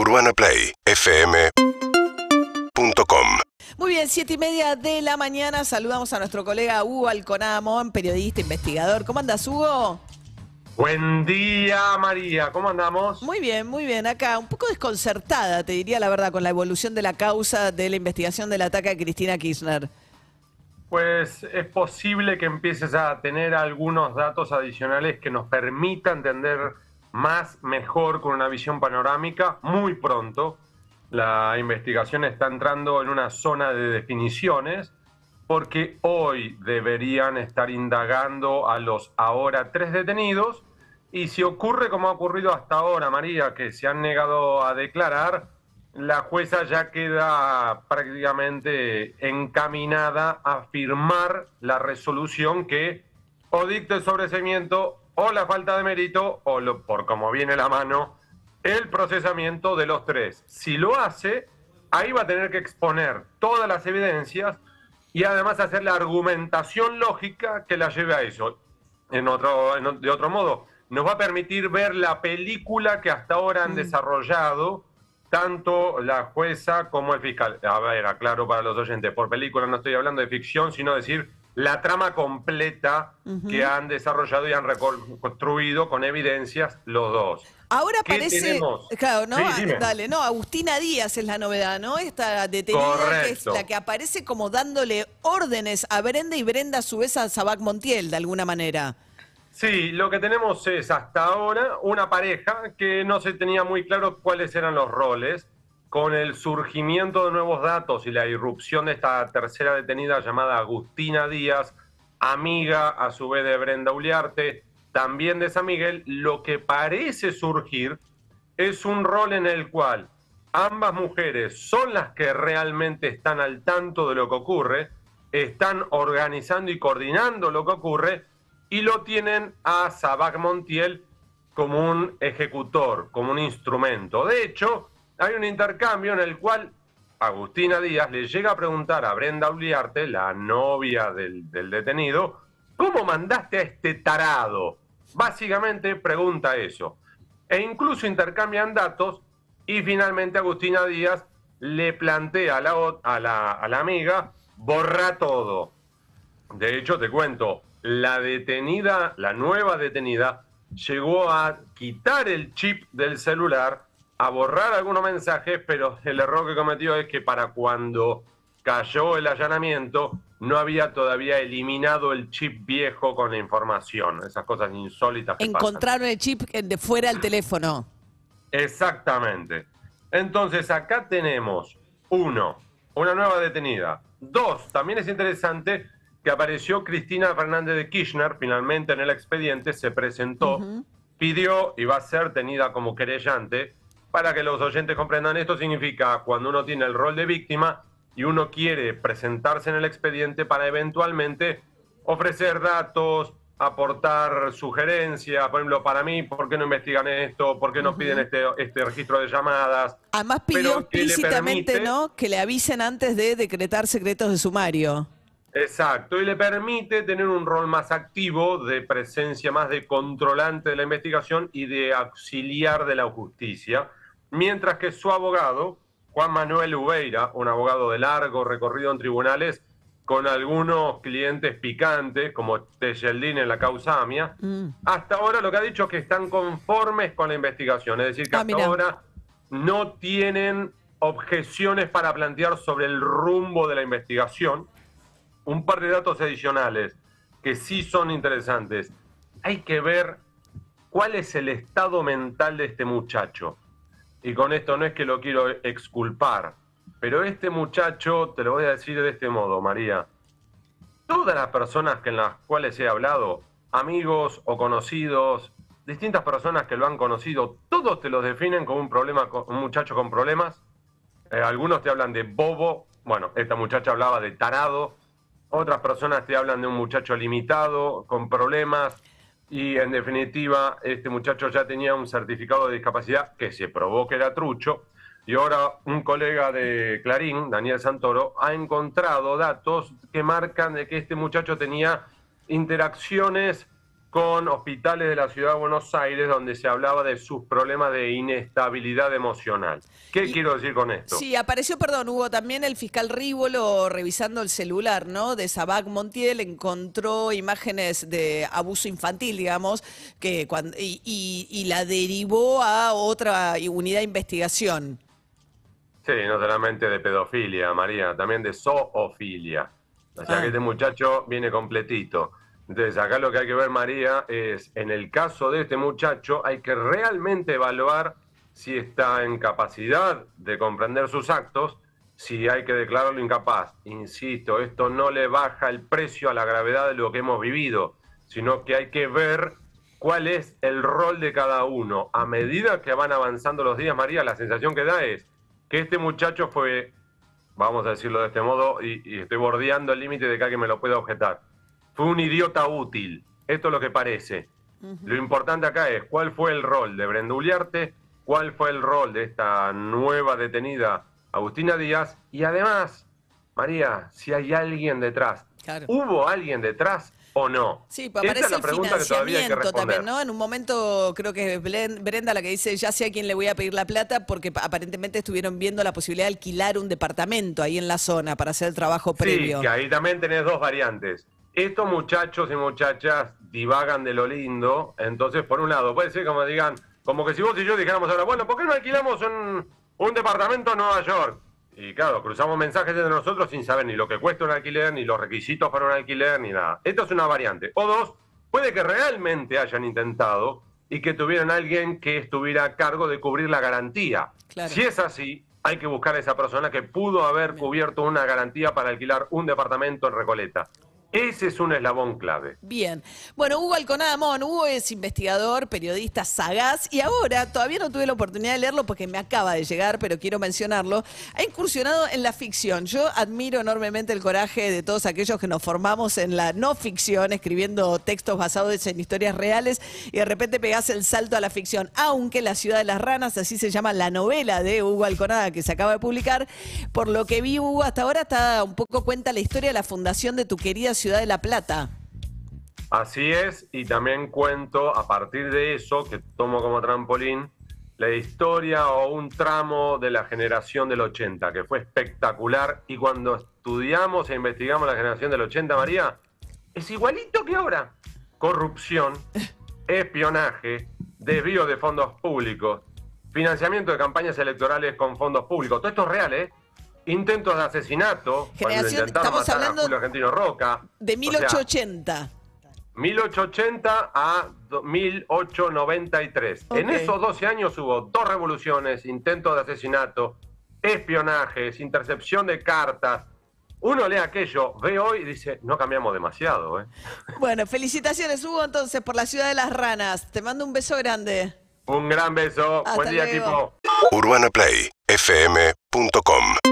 UrbanaPlayFM.com Muy bien, siete y media de la mañana. Saludamos a nuestro colega Hugo Alconamón, periodista, investigador. ¿Cómo andas, Hugo? Buen día, María. ¿Cómo andamos? Muy bien, muy bien. Acá un poco desconcertada, te diría la verdad, con la evolución de la causa de la investigación del ataque a Cristina Kirchner. Pues es posible que empieces a tener algunos datos adicionales que nos permitan entender más, mejor, con una visión panorámica muy pronto. La investigación está entrando en una zona de definiciones porque hoy deberían estar indagando a los ahora tres detenidos y si ocurre como ha ocurrido hasta ahora, María, que se han negado a declarar, la jueza ya queda prácticamente encaminada a firmar la resolución que o dicta el sobreseimiento o la falta de mérito o lo, por como viene la mano el procesamiento de los tres. Si lo hace, ahí va a tener que exponer todas las evidencias y además hacer la argumentación lógica que la lleve a eso. En otro, en, de otro modo, nos va a permitir ver la película que hasta ahora han desarrollado tanto la jueza como el fiscal. A ver, aclaro para los oyentes, por película no estoy hablando de ficción, sino decir la trama completa que han desarrollado y han reconstruido con evidencias los dos. Ahora parece, claro, ¿no? Dale, no, Agustina Díaz es la novedad, ¿no? Esta detenida que es la que aparece como dándole órdenes a Brenda y Brenda a su vez a Sabac Montiel, de alguna manera. Sí, lo que tenemos es hasta ahora una pareja que no se tenía muy claro cuáles eran los roles. Con el surgimiento de nuevos datos y la irrupción de esta tercera detenida llamada Agustina Díaz, amiga a su vez de Brenda Uliarte, también de San Miguel, lo que parece surgir es un rol en el cual ambas mujeres son las que realmente están al tanto de lo que ocurre, están organizando y coordinando lo que ocurre, y lo tienen a Sabac Montiel como un ejecutor, como un instrumento. De hecho, hay un intercambio en el cual Agustina Díaz le llega a preguntar a Brenda Uliarte, la novia del, detenido, ¿cómo mandaste a este tarado? Básicamente pregunta eso. E incluso intercambian datos y finalmente Agustina Díaz le plantea a la, a la, a la amiga, borra todo. De hecho, te cuento, la detenida, la nueva detenida, llegó a quitar el chip del celular, a borrar algunos mensajes, pero el error que cometió es que para cuando cayó el allanamiento, no había todavía eliminado el chip viejo con la información, esas cosas insólitas. Encontraron el chip de fuera del teléfono. Exactamente. Entonces acá tenemos, uno, una nueva detenida. Dos, también es interesante que apareció Cristina Fernández de Kirchner, finalmente en el expediente, se presentó, pidió y va a ser tenida como querellante. Para que los oyentes comprendan, esto significa cuando uno tiene el rol de víctima y uno quiere presentarse en el expediente para eventualmente ofrecer datos, aportar sugerencias, por ejemplo, para mí, ¿por qué no investigan esto? ¿Por qué no piden este, este registro de llamadas? Además pidió explícitamente, ¿no? Que le avisen antes de decretar secretos de sumario. Exacto, y le permite tener un rol más activo de presencia, más de controlante de la investigación y de auxiliar de la justicia, mientras que su abogado, Juan Manuel Ubeira, un abogado de largo recorrido en tribunales, con algunos clientes picantes, como Tejeldín en la causa AMIA, mm. hasta ahora lo que ha dicho es que están conformes con la investigación, es decir, que ah, hasta ahora no tienen objeciones para plantear sobre el rumbo de la investigación un par de datos adicionales que sí son interesantes. Hay que ver cuál es el estado mental de este muchacho. Y con esto no es que lo quiero exculpar, pero este muchacho, te lo voy a decir de este modo, María. Todas las personas en las cuales he hablado, amigos o conocidos, distintas personas que lo han conocido, todos te los definen como un problema, un muchacho con problemas. Eh, algunos te hablan de bobo, bueno, esta muchacha hablaba de tarado, otras personas te hablan de un muchacho limitado, con problemas, y en definitiva este muchacho ya tenía un certificado de discapacidad que se probó que era trucho, y ahora un colega de Clarín, Daniel Santoro, ha encontrado datos que marcan de que este muchacho tenía interacciones con hospitales de la ciudad de Buenos Aires donde se hablaba de sus problemas de inestabilidad emocional. ¿Qué quiero decir con esto? Sí, apareció, perdón, hubo también el fiscal Rívolo revisando el celular, ¿no? De Sabac Montiel, encontró imágenes de abuso infantil, digamos, que cuando, y, y la derivó a otra unidad de investigación. Sí, no solamente de pedofilia, María, también de zoofilia. O sea que ah. este muchacho viene completito. Entonces, acá lo que hay que ver, María, es en el caso de este muchacho, hay que realmente evaluar si está en capacidad de comprender sus actos, si hay que declararlo incapaz. Insisto, esto no le baja el precio a la gravedad de lo que hemos vivido, sino que hay que ver cuál es el rol de cada uno. A medida que van avanzando los días, María, la sensación que da es que este muchacho fue, vamos a decirlo de este modo, y, estoy bordeando el límite de que alguien me lo pueda objetar fue un idiota útil. Esto es lo que parece. Lo importante acá es cuál fue el rol de Brenda Uliarte, cuál fue el rol de esta nueva detenida Agustina Díaz y además, María, si hay alguien detrás. ¿Hubo alguien detrás o no? Sí, pues aparece el financiamiento también, ¿no? En un momento creo que es Brenda la que dice, ya sé a quién le voy a pedir la plata, porque aparentemente estuvieron viendo la posibilidad de alquilar un departamento ahí en la zona para hacer el trabajo previo. Sí, que ahí también tenés dos variantes estos muchachos y muchachas divagan de lo lindo, entonces por un lado puede ser como digan, como que si vos y yo dijéramos ahora, bueno, ¿por qué no alquilamos un, un departamento en Nueva York? Y claro, cruzamos mensajes entre nosotros sin saber ni lo que cuesta un alquiler, ni los requisitos para un alquiler, ni nada. Esto es una variante. O dos, puede que realmente hayan intentado y que tuvieran alguien que estuviera a cargo de cubrir la garantía. Si es así, hay que buscar a esa persona que pudo haber cubierto una garantía para alquilar un departamento en Recoleta. Ese es un eslabón clave. Bien. Bueno, Hugo Alconada Mon, Hugo es investigador, periodista sagaz y ahora todavía no tuve la oportunidad de leerlo porque me acaba de llegar, pero quiero mencionarlo. Ha incursionado en la ficción. Yo admiro enormemente el coraje de todos aquellos que nos formamos en la no ficción, escribiendo textos basados en historias reales y de repente pegás el salto a la ficción. Aunque La ciudad de las ranas, así se llama la novela de Hugo Alconada que se acaba de publicar, por lo que vi Hugo hasta ahora está un poco cuenta la historia de la fundación de tu querida Ciudad de la Plata. Así es, y también cuento a partir de eso, que tomo como trampolín, la historia o un tramo de la generación del 80, que fue espectacular. Y cuando estudiamos e investigamos la generación del 80, María, es igualito que ahora. Corrupción, espionaje, desvío de fondos públicos, financiamiento de campañas electorales con fondos públicos. Todo esto es real, ¿eh? Intentos de asesinato. Generación, estamos hablando Argentino Roca. De 1880. 1880 a 1893. En esos 12 años hubo dos revoluciones, intentos de asesinato, espionajes, intercepción de cartas. Uno lee aquello, ve hoy y dice, no cambiamos demasiado. ¿eh? Bueno, felicitaciones Hugo entonces por la ciudad de las ranas. Te mando un beso grande. Un gran beso. Buen día, equipo. UrbanaPlayFM.com